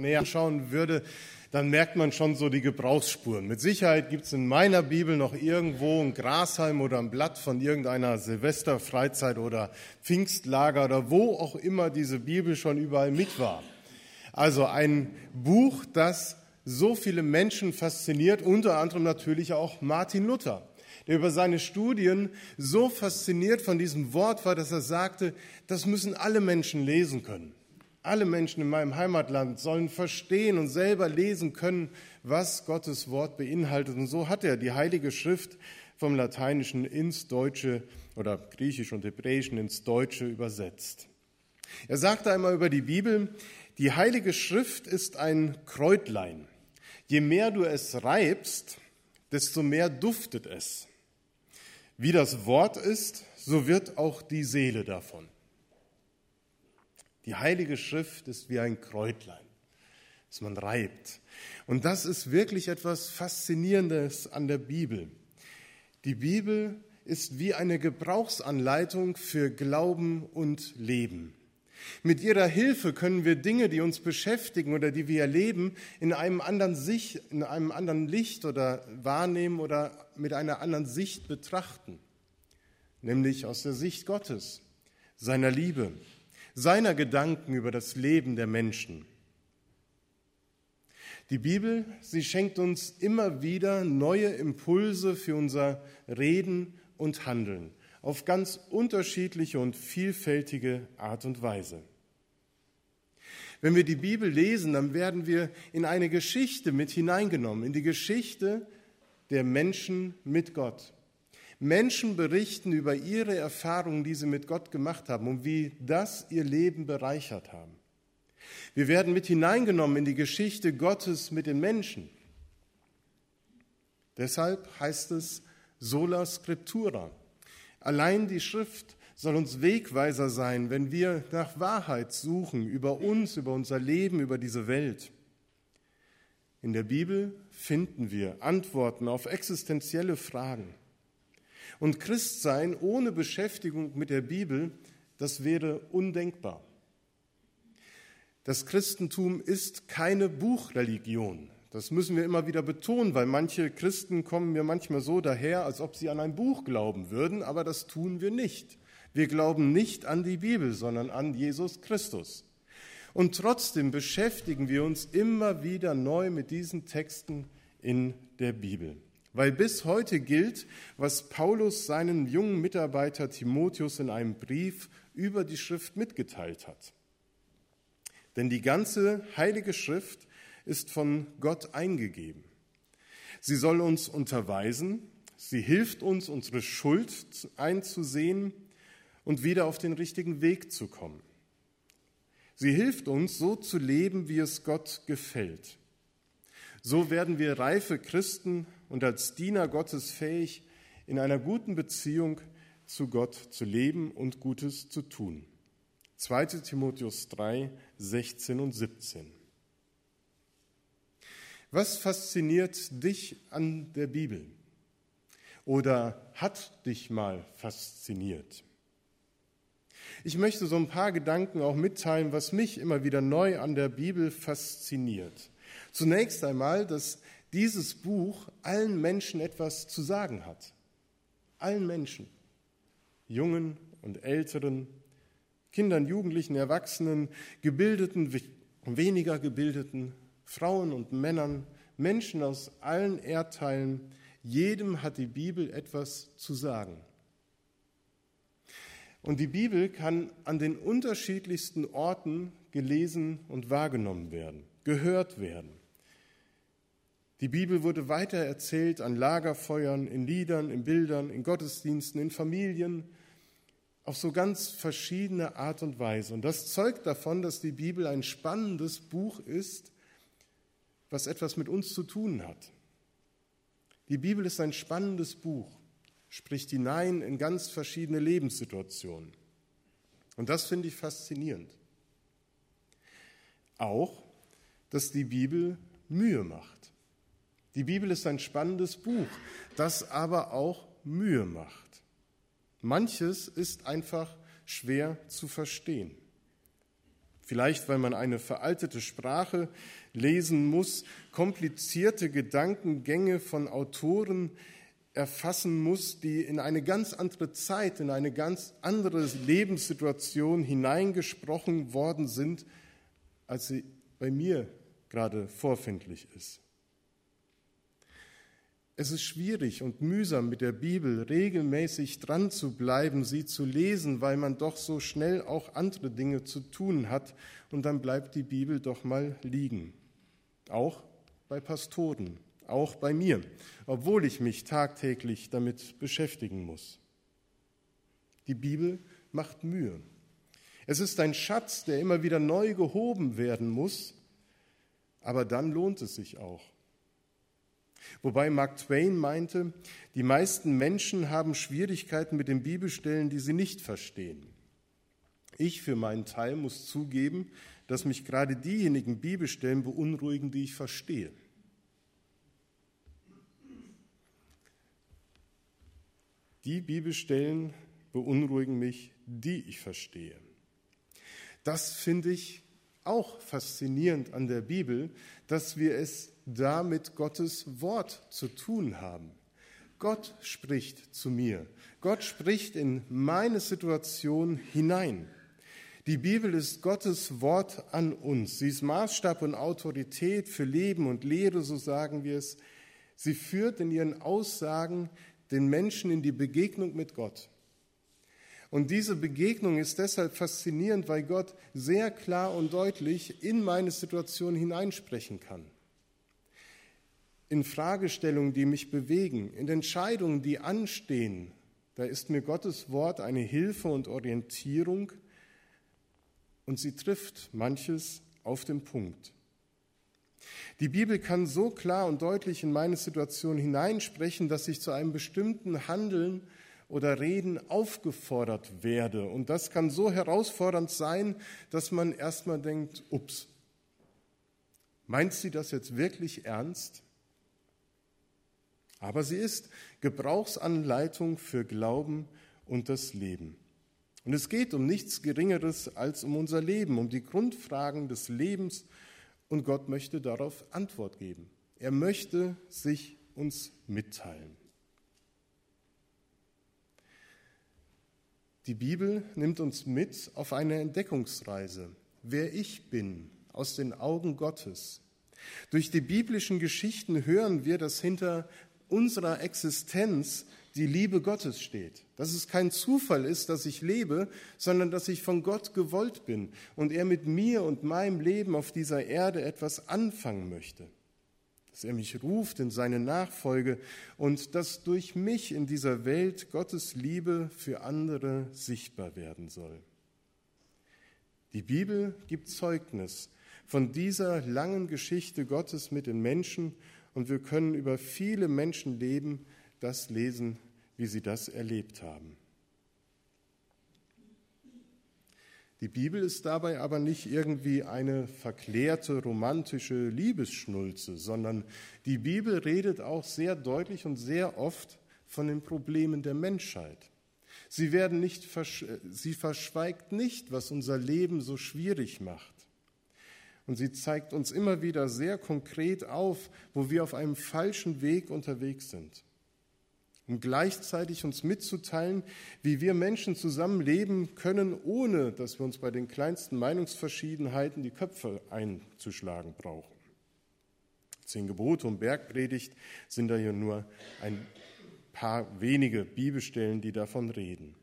näher anschauen würde, dann merkt man schon so die Gebrauchsspuren. Mit Sicherheit gibt es in meiner Bibel noch irgendwo ein Grashalm oder ein Blatt von irgendeiner Silvesterfreizeit oder Pfingstlager oder wo auch immer diese Bibel schon überall mit war. Also ein Buch, das so viele Menschen fasziniert, unter anderem natürlich auch Martin Luther, der über seine Studien so fasziniert von diesem Wort war, dass er sagte, das müssen alle Menschen lesen können. Alle Menschen in meinem Heimatland sollen verstehen und selber lesen können, was Gottes Wort beinhaltet. Und so hat er die Heilige Schrift vom Lateinischen ins Deutsche oder Griechisch und Hebräischen ins Deutsche übersetzt. Er sagte einmal über die Bibel, die Heilige Schrift ist ein Kräutlein. Je mehr du es reibst, desto mehr duftet es. Wie das Wort ist, so wird auch die Seele davon. Die Heilige Schrift ist wie ein Kräutlein, das man reibt. Und das ist wirklich etwas Faszinierendes an der Bibel. Die Bibel ist wie eine Gebrauchsanleitung für Glauben und Leben. Mit ihrer Hilfe können wir Dinge, die uns beschäftigen oder die wir erleben, in einem anderen Sicht, in einem anderen Licht oder wahrnehmen oder mit einer anderen Sicht betrachten, nämlich aus der Sicht Gottes, seiner Liebe, seiner Gedanken über das Leben der Menschen. Die Bibel, sie schenkt uns immer wieder neue Impulse für unser Reden und Handeln auf ganz unterschiedliche und vielfältige Art und Weise. Wenn wir die Bibel lesen, dann werden wir in eine Geschichte mit hineingenommen, in die Geschichte der Menschen mit Gott. Menschen berichten über ihre Erfahrungen, die sie mit Gott gemacht haben und wie das ihr Leben bereichert haben. Wir werden mit hineingenommen in die Geschichte Gottes mit den Menschen. Deshalb heißt es sola scriptura. Allein die Schrift soll uns Wegweiser sein, wenn wir nach Wahrheit suchen über uns, über unser Leben, über diese Welt. In der Bibel finden wir Antworten auf existenzielle Fragen. Und Christsein ohne Beschäftigung mit der Bibel, das wäre undenkbar. Das Christentum ist keine Buchreligion. Das müssen wir immer wieder betonen, weil manche Christen kommen mir manchmal so daher, als ob sie an ein Buch glauben würden, aber das tun wir nicht. Wir glauben nicht an die Bibel, sondern an Jesus Christus. Und trotzdem beschäftigen wir uns immer wieder neu mit diesen Texten in der Bibel. Weil bis heute gilt, was Paulus seinen jungen Mitarbeiter Timotheus in einem Brief über die Schrift mitgeteilt hat. Denn die ganze heilige Schrift ist von Gott eingegeben. Sie soll uns unterweisen, sie hilft uns, unsere Schuld einzusehen und wieder auf den richtigen Weg zu kommen. Sie hilft uns, so zu leben, wie es Gott gefällt. So werden wir reife Christen und als Diener Gottes fähig, in einer guten Beziehung zu Gott zu leben und Gutes zu tun. 2 Timotheus 3, 16 und 17. Was fasziniert dich an der Bibel? Oder hat dich mal fasziniert? Ich möchte so ein paar Gedanken auch mitteilen, was mich immer wieder neu an der Bibel fasziniert. Zunächst einmal, dass dieses Buch allen Menschen etwas zu sagen hat. Allen Menschen. Jungen und Älteren, Kindern, Jugendlichen, Erwachsenen, Gebildeten, weniger Gebildeten, Frauen und Männern, Menschen aus allen Erdteilen. Jedem hat die Bibel etwas zu sagen. Und die Bibel kann an den unterschiedlichsten Orten gelesen und wahrgenommen werden, gehört werden. Die Bibel wurde weiter erzählt an Lagerfeuern, in Liedern, in Bildern, in Gottesdiensten, in Familien, auf so ganz verschiedene Art und Weise. Und das zeugt davon, dass die Bibel ein spannendes Buch ist, was etwas mit uns zu tun hat. Die Bibel ist ein spannendes Buch, spricht hinein in ganz verschiedene Lebenssituationen. Und das finde ich faszinierend. Auch, dass die Bibel Mühe macht. Die Bibel ist ein spannendes Buch, das aber auch Mühe macht. Manches ist einfach schwer zu verstehen. Vielleicht, weil man eine veraltete Sprache lesen muss, komplizierte Gedankengänge von Autoren erfassen muss, die in eine ganz andere Zeit, in eine ganz andere Lebenssituation hineingesprochen worden sind, als sie bei mir gerade vorfindlich ist. Es ist schwierig und mühsam mit der Bibel regelmäßig dran zu bleiben, sie zu lesen, weil man doch so schnell auch andere Dinge zu tun hat und dann bleibt die Bibel doch mal liegen. Auch bei Pastoren, auch bei mir, obwohl ich mich tagtäglich damit beschäftigen muss. Die Bibel macht Mühe. Es ist ein Schatz, der immer wieder neu gehoben werden muss, aber dann lohnt es sich auch. Wobei Mark Twain meinte, die meisten Menschen haben Schwierigkeiten mit den Bibelstellen, die sie nicht verstehen. Ich für meinen Teil muss zugeben, dass mich gerade diejenigen Bibelstellen beunruhigen, die ich verstehe. Die Bibelstellen beunruhigen mich, die ich verstehe. Das finde ich auch faszinierend an der Bibel, dass wir es da mit Gottes Wort zu tun haben. Gott spricht zu mir. Gott spricht in meine Situation hinein. Die Bibel ist Gottes Wort an uns. Sie ist Maßstab und Autorität für Leben und Lehre, so sagen wir es. Sie führt in ihren Aussagen den Menschen in die Begegnung mit Gott. Und diese Begegnung ist deshalb faszinierend, weil Gott sehr klar und deutlich in meine Situation hineinsprechen kann. In Fragestellungen, die mich bewegen, in Entscheidungen, die anstehen, da ist mir Gottes Wort eine Hilfe und Orientierung und sie trifft manches auf den Punkt. Die Bibel kann so klar und deutlich in meine Situation hineinsprechen, dass ich zu einem bestimmten Handeln oder Reden aufgefordert werde. Und das kann so herausfordernd sein, dass man erstmal denkt, ups, meint sie das jetzt wirklich ernst? Aber sie ist Gebrauchsanleitung für Glauben und das Leben. Und es geht um nichts Geringeres als um unser Leben, um die Grundfragen des Lebens. Und Gott möchte darauf Antwort geben. Er möchte sich uns mitteilen. Die Bibel nimmt uns mit auf eine Entdeckungsreise, wer ich bin, aus den Augen Gottes. Durch die biblischen Geschichten hören wir, dass hinter unserer Existenz die Liebe Gottes steht. Dass es kein Zufall ist, dass ich lebe, sondern dass ich von Gott gewollt bin und er mit mir und meinem Leben auf dieser Erde etwas anfangen möchte dass er mich ruft in seine Nachfolge und dass durch mich in dieser Welt Gottes Liebe für andere sichtbar werden soll. Die Bibel gibt Zeugnis von dieser langen Geschichte Gottes mit den Menschen und wir können über viele Menschenleben das lesen, wie sie das erlebt haben. Die Bibel ist dabei aber nicht irgendwie eine verklärte romantische Liebesschnulze, sondern die Bibel redet auch sehr deutlich und sehr oft von den Problemen der Menschheit. Sie, werden nicht, sie verschweigt nicht, was unser Leben so schwierig macht. Und sie zeigt uns immer wieder sehr konkret auf, wo wir auf einem falschen Weg unterwegs sind um gleichzeitig uns mitzuteilen, wie wir Menschen zusammenleben können, ohne dass wir uns bei den kleinsten Meinungsverschiedenheiten die Köpfe einzuschlagen brauchen. Zehn Gebote und Bergpredigt sind da ja nur ein paar wenige Bibelstellen, die davon reden.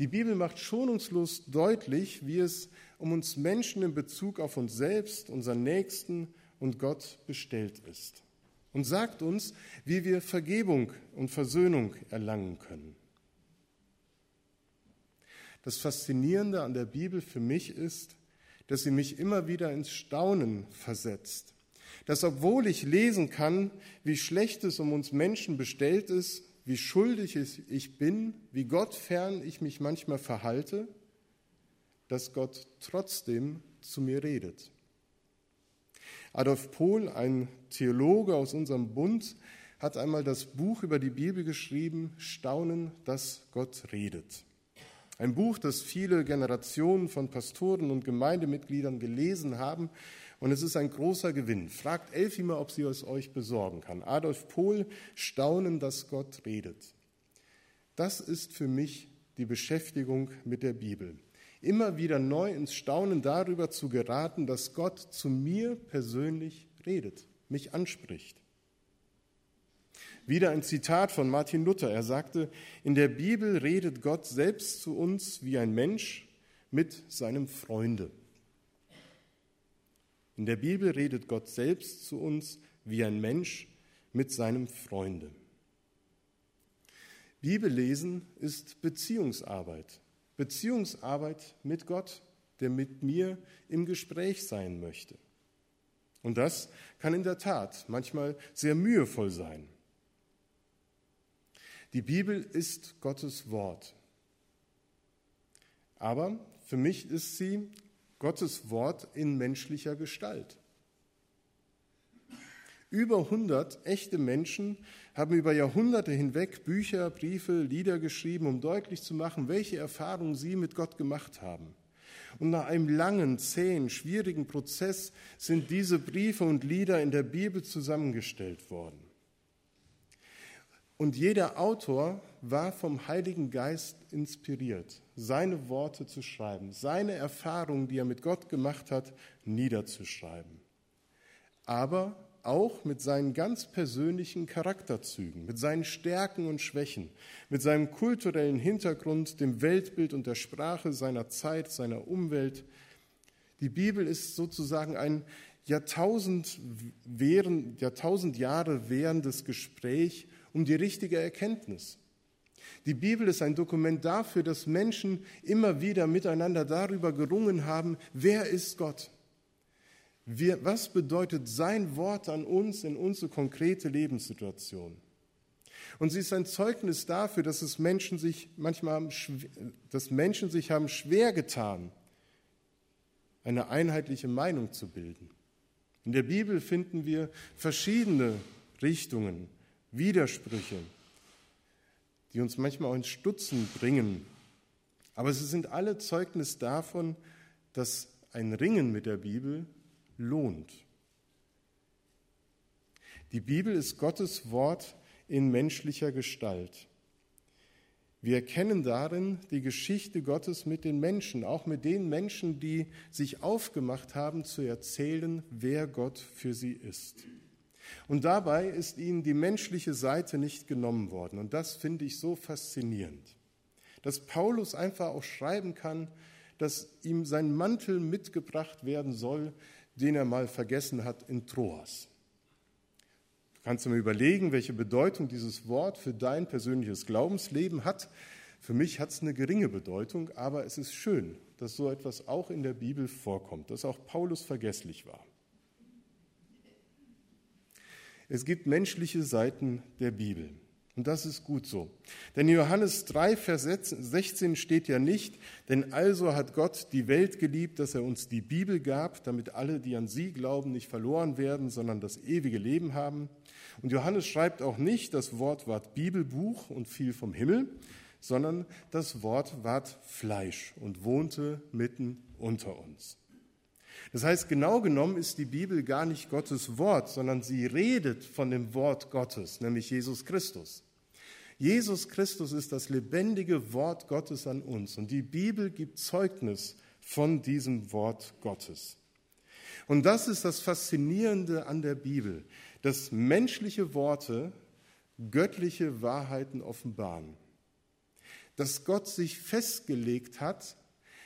Die Bibel macht schonungslos deutlich, wie es um uns Menschen in Bezug auf uns selbst, unseren Nächsten und Gott bestellt ist und sagt uns, wie wir Vergebung und Versöhnung erlangen können. Das Faszinierende an der Bibel für mich ist, dass sie mich immer wieder ins Staunen versetzt. Dass obwohl ich lesen kann, wie schlecht es um uns Menschen bestellt ist, wie schuldig ich bin, wie gottfern ich mich manchmal verhalte, dass Gott trotzdem zu mir redet. Adolf Pohl, ein Theologe aus unserem Bund, hat einmal das Buch über die Bibel geschrieben, Staunen, dass Gott redet. Ein Buch, das viele Generationen von Pastoren und Gemeindemitgliedern gelesen haben. Und es ist ein großer Gewinn. Fragt Elfima, ob sie es euch besorgen kann. Adolf Pohl, Staunen, dass Gott redet. Das ist für mich die Beschäftigung mit der Bibel. Immer wieder neu ins Staunen darüber zu geraten, dass Gott zu mir persönlich redet, mich anspricht. Wieder ein Zitat von Martin Luther. Er sagte, in der Bibel redet Gott selbst zu uns wie ein Mensch mit seinem Freunde. In der Bibel redet Gott selbst zu uns wie ein Mensch mit seinem Freunde. Bibellesen ist Beziehungsarbeit. Beziehungsarbeit mit Gott, der mit mir im Gespräch sein möchte. Und das kann in der Tat manchmal sehr mühevoll sein. Die Bibel ist Gottes Wort. Aber für mich ist sie Gottes Wort in menschlicher Gestalt. Über 100 echte Menschen haben über Jahrhunderte hinweg Bücher, Briefe, Lieder geschrieben, um deutlich zu machen, welche Erfahrungen sie mit Gott gemacht haben. Und nach einem langen, zähen, schwierigen Prozess sind diese Briefe und Lieder in der Bibel zusammengestellt worden. Und jeder Autor war vom Heiligen Geist inspiriert, seine Worte zu schreiben, seine Erfahrungen, die er mit Gott gemacht hat, niederzuschreiben. Aber auch mit seinen ganz persönlichen Charakterzügen, mit seinen Stärken und Schwächen, mit seinem kulturellen Hintergrund, dem Weltbild und der Sprache seiner Zeit, seiner Umwelt. Die Bibel ist sozusagen ein Jahrtausend, während, Jahrtausend Jahre währendes Gespräch um die richtige Erkenntnis. Die Bibel ist ein Dokument dafür, dass Menschen immer wieder miteinander darüber gerungen haben, wer ist Gott? Wir, was bedeutet sein Wort an uns in unsere konkrete Lebenssituation? Und sie ist ein Zeugnis dafür, dass es Menschen sich manchmal haben, dass Menschen sich haben schwer getan, eine einheitliche Meinung zu bilden. In der Bibel finden wir verschiedene Richtungen, Widersprüche, die uns manchmal auch ins Stutzen bringen. Aber sie sind alle Zeugnis davon, dass ein Ringen mit der Bibel lohnt. Die Bibel ist Gottes Wort in menschlicher Gestalt. Wir erkennen darin die Geschichte Gottes mit den Menschen, auch mit den Menschen, die sich aufgemacht haben zu erzählen, wer Gott für sie ist. Und dabei ist ihnen die menschliche Seite nicht genommen worden. Und das finde ich so faszinierend. Dass Paulus einfach auch schreiben kann, dass ihm sein Mantel mitgebracht werden soll, den er mal vergessen hat in Troas. Du kannst dir überlegen, welche Bedeutung dieses Wort für dein persönliches Glaubensleben hat. Für mich hat es eine geringe Bedeutung, aber es ist schön, dass so etwas auch in der Bibel vorkommt, dass auch Paulus vergesslich war. Es gibt menschliche Seiten der Bibel. Und das ist gut so. Denn in Johannes 3, Vers 16 steht ja nicht, denn also hat Gott die Welt geliebt, dass er uns die Bibel gab, damit alle, die an sie glauben, nicht verloren werden, sondern das ewige Leben haben. Und Johannes schreibt auch nicht, das Wort ward Bibelbuch und fiel vom Himmel, sondern das Wort ward Fleisch und wohnte mitten unter uns. Das heißt, genau genommen ist die Bibel gar nicht Gottes Wort, sondern sie redet von dem Wort Gottes, nämlich Jesus Christus. Jesus Christus ist das lebendige Wort Gottes an uns und die Bibel gibt Zeugnis von diesem Wort Gottes. Und das ist das Faszinierende an der Bibel, dass menschliche Worte göttliche Wahrheiten offenbaren. Dass Gott sich festgelegt hat,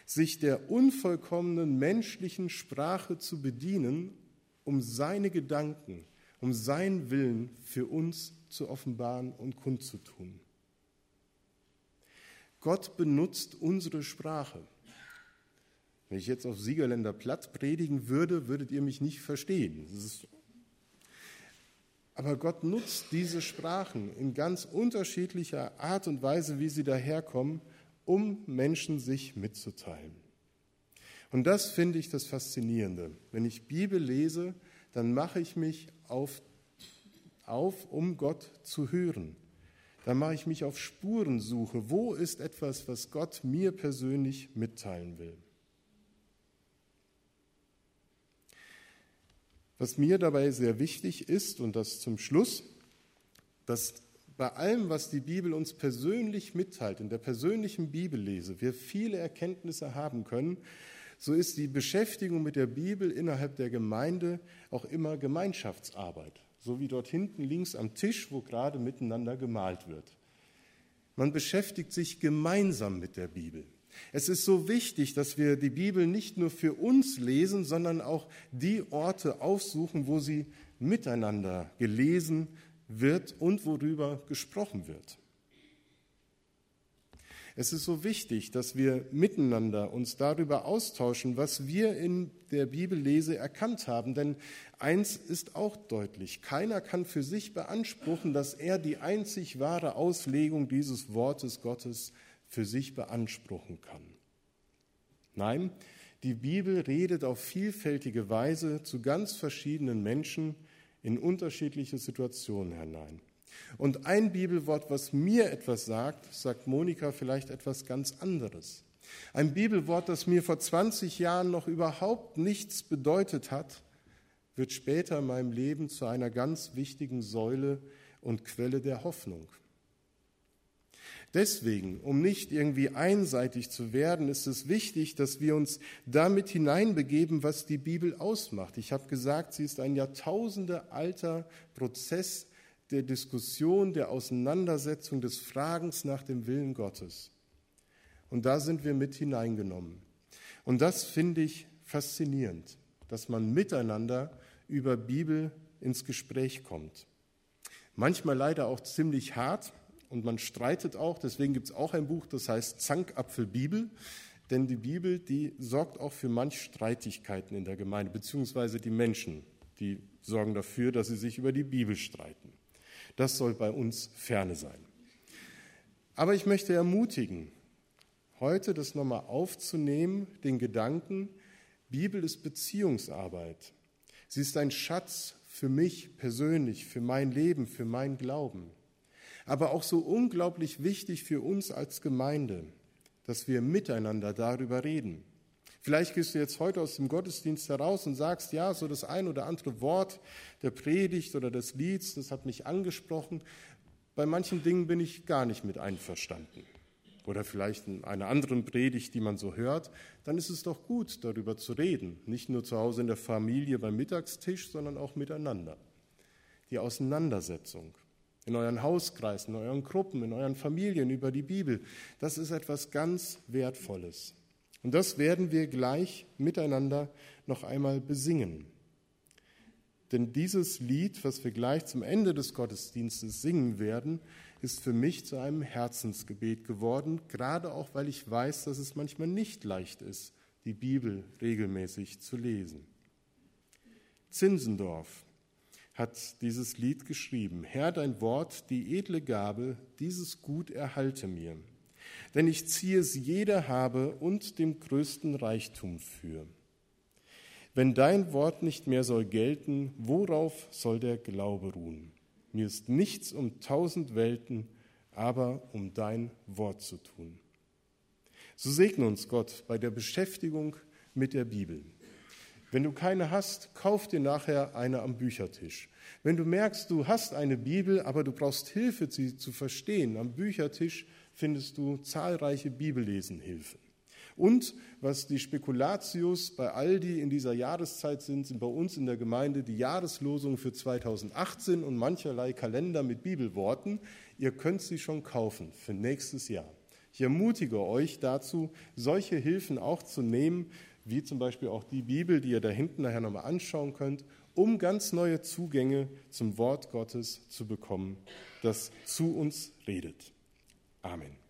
sich der unvollkommenen menschlichen Sprache zu bedienen, um seine Gedanken, um seinen Willen für uns zu offenbaren und kundzutun. Gott benutzt unsere Sprache. Wenn ich jetzt auf Siegerländer Platt predigen würde, würdet ihr mich nicht verstehen. Aber Gott nutzt diese Sprachen in ganz unterschiedlicher Art und Weise, wie sie daherkommen, um Menschen sich mitzuteilen. Und das finde ich das Faszinierende. Wenn ich Bibel lese, dann mache ich mich auf, auf, um Gott zu hören. dann mache ich mich auf Spurensuche. Wo ist etwas, was Gott mir persönlich mitteilen will? Was mir dabei sehr wichtig ist, und das zum Schluss, dass bei allem, was die Bibel uns persönlich mitteilt, in der persönlichen Bibellese, wir viele Erkenntnisse haben können, so ist die Beschäftigung mit der Bibel innerhalb der Gemeinde auch immer Gemeinschaftsarbeit, so wie dort hinten links am Tisch, wo gerade miteinander gemalt wird. Man beschäftigt sich gemeinsam mit der Bibel. Es ist so wichtig, dass wir die Bibel nicht nur für uns lesen, sondern auch die Orte aufsuchen, wo sie miteinander gelesen wird und worüber gesprochen wird. Es ist so wichtig, dass wir miteinander uns darüber austauschen, was wir in der Bibellese erkannt haben. Denn eins ist auch deutlich, keiner kann für sich beanspruchen, dass er die einzig wahre Auslegung dieses Wortes Gottes für sich beanspruchen kann. Nein, die Bibel redet auf vielfältige Weise zu ganz verschiedenen Menschen in unterschiedliche Situationen hinein. Und ein Bibelwort, was mir etwas sagt, sagt Monika vielleicht etwas ganz anderes. Ein Bibelwort, das mir vor 20 Jahren noch überhaupt nichts bedeutet hat, wird später in meinem Leben zu einer ganz wichtigen Säule und Quelle der Hoffnung. Deswegen, um nicht irgendwie einseitig zu werden, ist es wichtig, dass wir uns damit hineinbegeben, was die Bibel ausmacht. Ich habe gesagt, sie ist ein Jahrtausende alter Prozess der Diskussion, der Auseinandersetzung, des Fragens nach dem Willen Gottes. Und da sind wir mit hineingenommen. Und das finde ich faszinierend, dass man miteinander über Bibel ins Gespräch kommt. Manchmal leider auch ziemlich hart und man streitet auch. Deswegen gibt es auch ein Buch, das heißt Zankapfel Bibel. Denn die Bibel, die sorgt auch für manch Streitigkeiten in der Gemeinde, beziehungsweise die Menschen, die sorgen dafür, dass sie sich über die Bibel streiten. Das soll bei uns ferne sein. Aber ich möchte ermutigen, heute das nochmal aufzunehmen, den Gedanken, Bibel ist Beziehungsarbeit. Sie ist ein Schatz für mich persönlich, für mein Leben, für mein Glauben. Aber auch so unglaublich wichtig für uns als Gemeinde, dass wir miteinander darüber reden. Vielleicht gehst du jetzt heute aus dem Gottesdienst heraus und sagst, ja, so das ein oder andere Wort der Predigt oder des Lieds, das hat mich angesprochen. Bei manchen Dingen bin ich gar nicht mit einverstanden. Oder vielleicht in einer anderen Predigt, die man so hört, dann ist es doch gut, darüber zu reden. Nicht nur zu Hause in der Familie beim Mittagstisch, sondern auch miteinander. Die Auseinandersetzung in euren Hauskreisen, in euren Gruppen, in euren Familien über die Bibel, das ist etwas ganz Wertvolles. Und das werden wir gleich miteinander noch einmal besingen. Denn dieses Lied, was wir gleich zum Ende des Gottesdienstes singen werden, ist für mich zu einem Herzensgebet geworden, gerade auch weil ich weiß, dass es manchmal nicht leicht ist, die Bibel regelmäßig zu lesen. Zinsendorf hat dieses Lied geschrieben. Herr, dein Wort, die edle Gabe, dieses Gut erhalte mir denn ich ziehe es jeder habe und dem größten Reichtum für. Wenn dein Wort nicht mehr soll gelten, worauf soll der Glaube ruhen? Mir ist nichts um tausend Welten, aber um dein Wort zu tun. So segne uns Gott bei der Beschäftigung mit der Bibel. Wenn du keine hast, kauf dir nachher eine am Büchertisch. Wenn du merkst, du hast eine Bibel, aber du brauchst Hilfe, sie zu verstehen, am Büchertisch findest du zahlreiche Bibellesenhilfen. Und was die Spekulatius bei Aldi in dieser Jahreszeit sind, sind bei uns in der Gemeinde die Jahreslosungen für 2018 und mancherlei Kalender mit Bibelworten. Ihr könnt sie schon kaufen für nächstes Jahr. Ich ermutige euch dazu, solche Hilfen auch zu nehmen, wie zum Beispiel auch die Bibel, die ihr da hinten nachher nochmal anschauen könnt, um ganz neue Zugänge zum Wort Gottes zu bekommen, das zu uns redet. Amen.